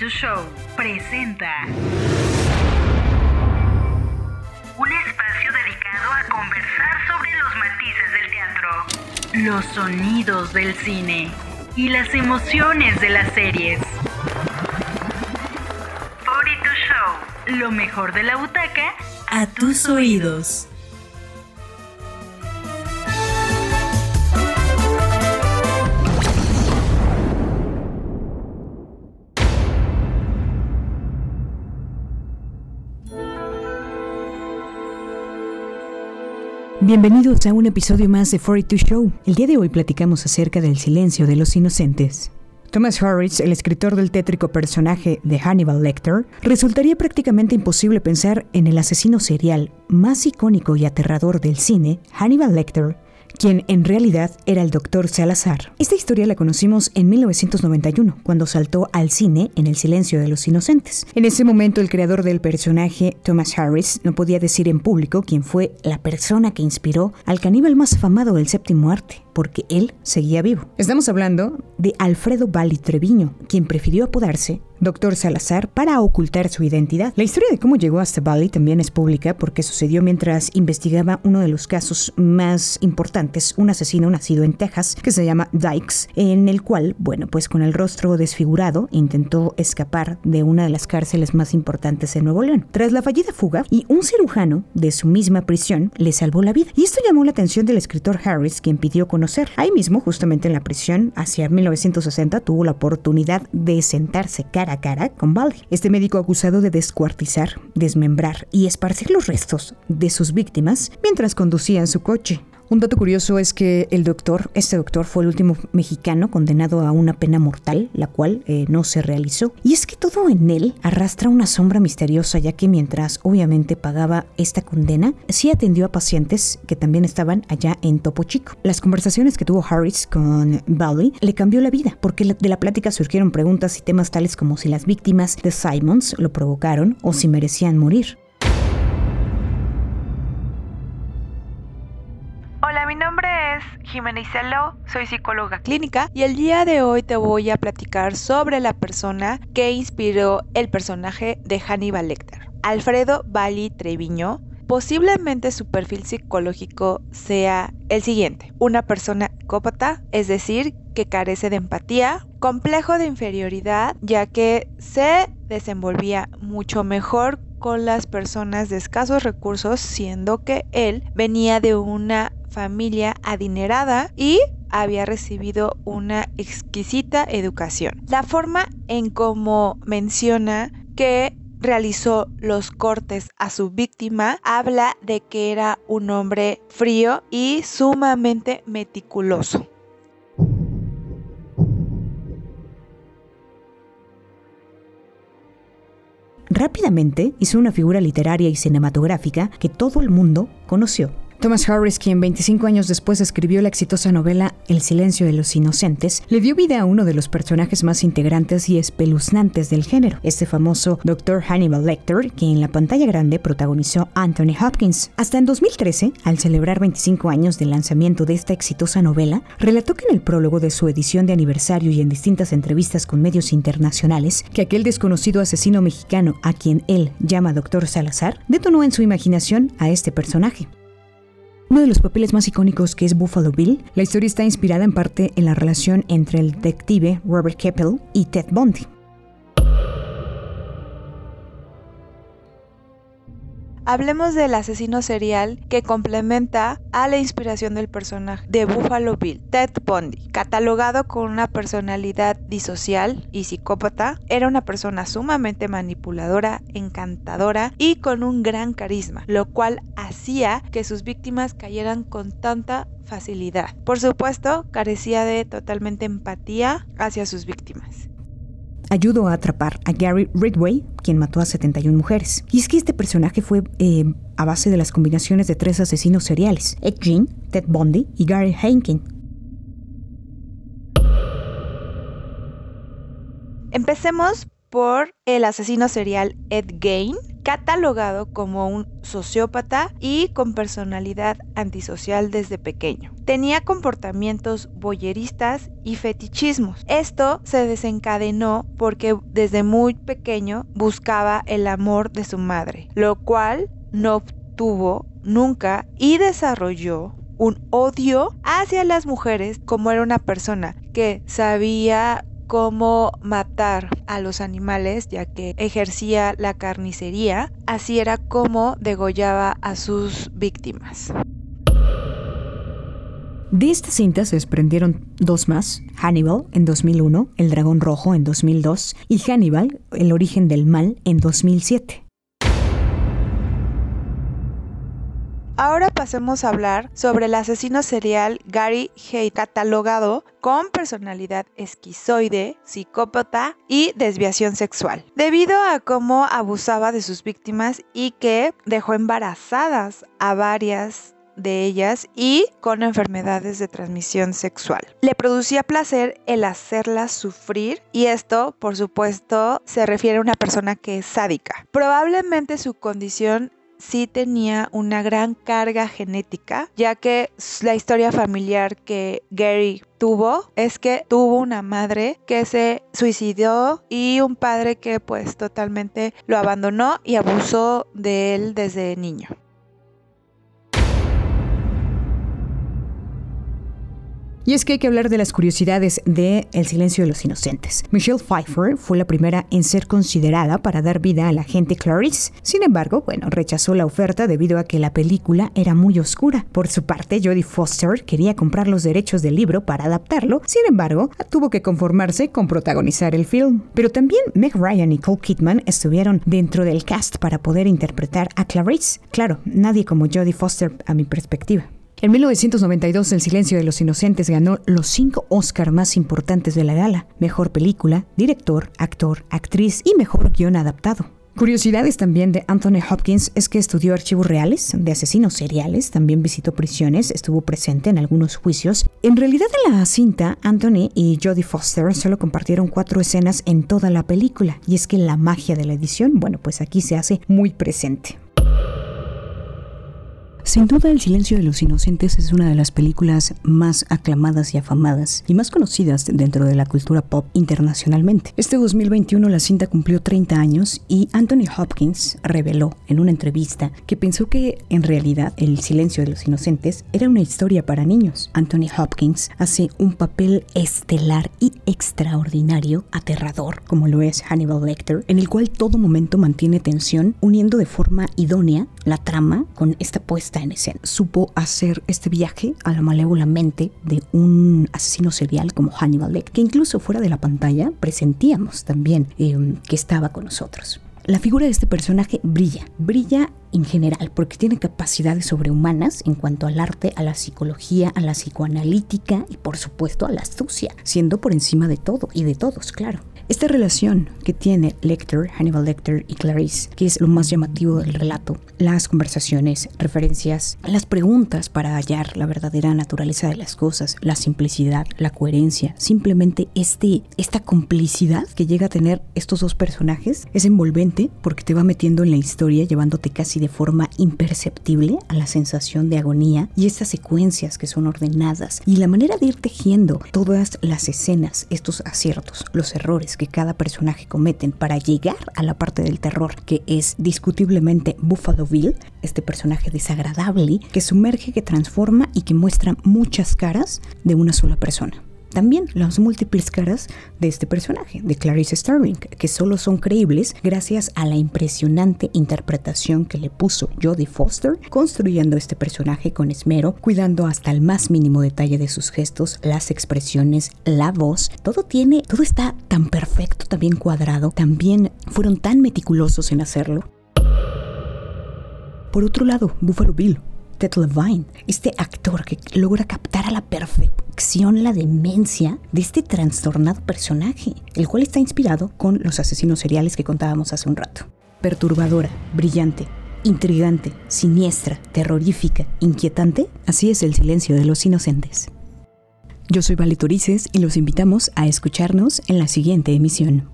42 Show presenta un espacio dedicado a conversar sobre los matices del teatro, los sonidos del cine y las emociones de las series. 42 Show, lo mejor de la butaca a tus oídos. Bienvenidos a un episodio más de 42 Show. El día de hoy platicamos acerca del silencio de los inocentes. Thomas Harris, el escritor del tétrico personaje de Hannibal Lecter, resultaría prácticamente imposible pensar en el asesino serial más icónico y aterrador del cine, Hannibal Lecter, quien en realidad era el Dr. Salazar. Esta historia la conocimos en 1991, cuando saltó al cine en El silencio de los inocentes. En ese momento el creador del personaje, Thomas Harris, no podía decir en público quién fue la persona que inspiró al caníbal más afamado del séptimo arte, porque él seguía vivo. Estamos hablando de Alfredo Bali Treviño, quien prefirió apodarse Dr. Salazar para ocultar su identidad. La historia de cómo llegó hasta Bali también es pública porque sucedió mientras investigaba uno de los casos más importantes, un asesino nacido en Texas que se llama Dykes, en el cual, bueno, pues con el rostro desfigurado intentó escapar de una de las cárceles más importantes de Nuevo León. Tras la fallida fuga, y un cirujano de su misma prisión le salvó la vida. Y esto llamó la atención del escritor Harris, quien pidió Ahí mismo, justamente en la prisión, hacia 1960, tuvo la oportunidad de sentarse cara a cara con Bali. Este médico acusado de descuartizar, desmembrar y esparcir los restos de sus víctimas mientras conducía en su coche. Un dato curioso es que el doctor, este doctor fue el último mexicano condenado a una pena mortal, la cual eh, no se realizó. Y es que todo en él arrastra una sombra misteriosa, ya que mientras obviamente pagaba esta condena, sí atendió a pacientes que también estaban allá en Topo Chico. Las conversaciones que tuvo Harris con Bali le cambió la vida, porque de la plática surgieron preguntas y temas tales como si las víctimas de Simons lo provocaron o si merecían morir. Nombre es Jimena Iselo, soy psicóloga clínica y el día de hoy te voy a platicar sobre la persona que inspiró el personaje de Hannibal Lecter, Alfredo Bali Treviño. Posiblemente su perfil psicológico sea el siguiente, una persona psicópata, es decir, que carece de empatía, complejo de inferioridad, ya que se desenvolvía mucho mejor con las personas de escasos recursos, siendo que él venía de una familia adinerada y había recibido una exquisita educación. La forma en cómo menciona que realizó los cortes a su víctima habla de que era un hombre frío y sumamente meticuloso. Rápidamente hizo una figura literaria y cinematográfica que todo el mundo conoció. Thomas Harris, quien 25 años después escribió la exitosa novela El silencio de los inocentes, le dio vida a uno de los personajes más integrantes y espeluznantes del género, este famoso Dr. Hannibal Lecter, que en la pantalla grande protagonizó Anthony Hopkins. Hasta en 2013, al celebrar 25 años del lanzamiento de esta exitosa novela, relató que en el prólogo de su edición de aniversario y en distintas entrevistas con medios internacionales, que aquel desconocido asesino mexicano a quien él llama Dr. Salazar, detonó en su imaginación a este personaje uno de los papeles más icónicos que es Buffalo Bill, la historia está inspirada en parte en la relación entre el detective Robert Keppel y Ted Bundy. Hablemos del asesino serial que complementa a la inspiración del personaje de Buffalo Bill, Ted Bundy. Catalogado con una personalidad disocial y psicópata, era una persona sumamente manipuladora, encantadora y con un gran carisma, lo cual hacía que sus víctimas cayeran con tanta facilidad. Por supuesto, carecía de totalmente empatía hacia sus víctimas ayudó a atrapar a Gary Ridway, quien mató a 71 mujeres. Y es que este personaje fue eh, a base de las combinaciones de tres asesinos seriales, Ed Gein, Ted Bundy y Gary Hankin. Empecemos por el asesino serial Ed Gein, catalogado como un sociópata y con personalidad antisocial desde pequeño. Tenía comportamientos boyeristas y fetichismos. Esto se desencadenó porque desde muy pequeño buscaba el amor de su madre, lo cual no obtuvo nunca y desarrolló un odio hacia las mujeres como era una persona que sabía cómo matar a los animales ya que ejercía la carnicería, así era como degollaba a sus víctimas. De esta cinta se desprendieron dos más, Hannibal en 2001, El Dragón Rojo en 2002 y Hannibal, El Origen del Mal en 2007. Ahora pasemos a hablar sobre el asesino serial Gary Hay, catalogado con personalidad esquizoide, psicópata y desviación sexual, debido a cómo abusaba de sus víctimas y que dejó embarazadas a varias de ellas y con enfermedades de transmisión sexual. Le producía placer el hacerlas sufrir y esto, por supuesto, se refiere a una persona que es sádica. Probablemente su condición sí tenía una gran carga genética, ya que la historia familiar que Gary tuvo es que tuvo una madre que se suicidó y un padre que pues totalmente lo abandonó y abusó de él desde niño. Y es que hay que hablar de las curiosidades de El silencio de los inocentes. Michelle Pfeiffer fue la primera en ser considerada para dar vida a la agente Clarice. Sin embargo, bueno, rechazó la oferta debido a que la película era muy oscura. Por su parte, Jodie Foster quería comprar los derechos del libro para adaptarlo. Sin embargo, tuvo que conformarse con protagonizar el film. Pero también Meg Ryan y Cole Kidman estuvieron dentro del cast para poder interpretar a Clarice. Claro, nadie como Jodie Foster a mi perspectiva. En 1992, El silencio de los inocentes ganó los cinco Oscar más importantes de la gala. Mejor película, director, actor, actriz y mejor guion adaptado. Curiosidades también de Anthony Hopkins es que estudió archivos reales de asesinos seriales, también visitó prisiones, estuvo presente en algunos juicios. En realidad en la cinta, Anthony y Jodie Foster solo compartieron cuatro escenas en toda la película, y es que la magia de la edición, bueno, pues aquí se hace muy presente. Sin duda, El silencio de los inocentes es una de las películas más aclamadas y afamadas y más conocidas dentro de la cultura pop internacionalmente. Este 2021 la cinta cumplió 30 años y Anthony Hopkins reveló en una entrevista que pensó que en realidad El silencio de los inocentes era una historia para niños. Anthony Hopkins hace un papel estelar y extraordinario, aterrador, como lo es Hannibal Lecter, en el cual todo momento mantiene tensión, uniendo de forma idónea la trama con esta puesta Supo hacer este viaje a la malévola mente de un asesino serial como Hannibal Lecter, que incluso fuera de la pantalla presentíamos también eh, que estaba con nosotros. La figura de este personaje brilla, brilla en general, porque tiene capacidades sobrehumanas en cuanto al arte, a la psicología, a la psicoanalítica y por supuesto a la astucia, siendo por encima de todo y de todos, claro. Esta relación que tiene Lecter, Hannibal Lecter y Clarice, que es lo más llamativo del relato, las conversaciones, referencias, las preguntas para hallar la verdadera naturaleza de las cosas, la simplicidad, la coherencia, simplemente este, esta complicidad que llega a tener estos dos personajes es envolvente porque te va metiendo en la historia, llevándote casi de forma imperceptible a la sensación de agonía y estas secuencias que son ordenadas y la manera de ir tejiendo todas las escenas, estos aciertos, los errores que cada personaje cometen para llegar a la parte del terror que es discutiblemente Buffalo Bill, este personaje desagradable que sumerge, que transforma y que muestra muchas caras de una sola persona también las múltiples caras de este personaje, de Clarice Starling, que solo son creíbles gracias a la impresionante interpretación que le puso Jodie Foster, construyendo este personaje con esmero, cuidando hasta el más mínimo detalle de sus gestos, las expresiones, la voz, todo tiene, todo está tan perfecto, tan bien cuadrado, también fueron tan meticulosos en hacerlo. Por otro lado, Buffalo Bill, Ted Levine, este actor que logra captar a la perfección la demencia de este trastornado personaje, el cual está inspirado con los asesinos seriales que contábamos hace un rato. Perturbadora, brillante, intrigante, siniestra, terrorífica, inquietante, así es el silencio de los inocentes. Yo soy Vale Turices y los invitamos a escucharnos en la siguiente emisión.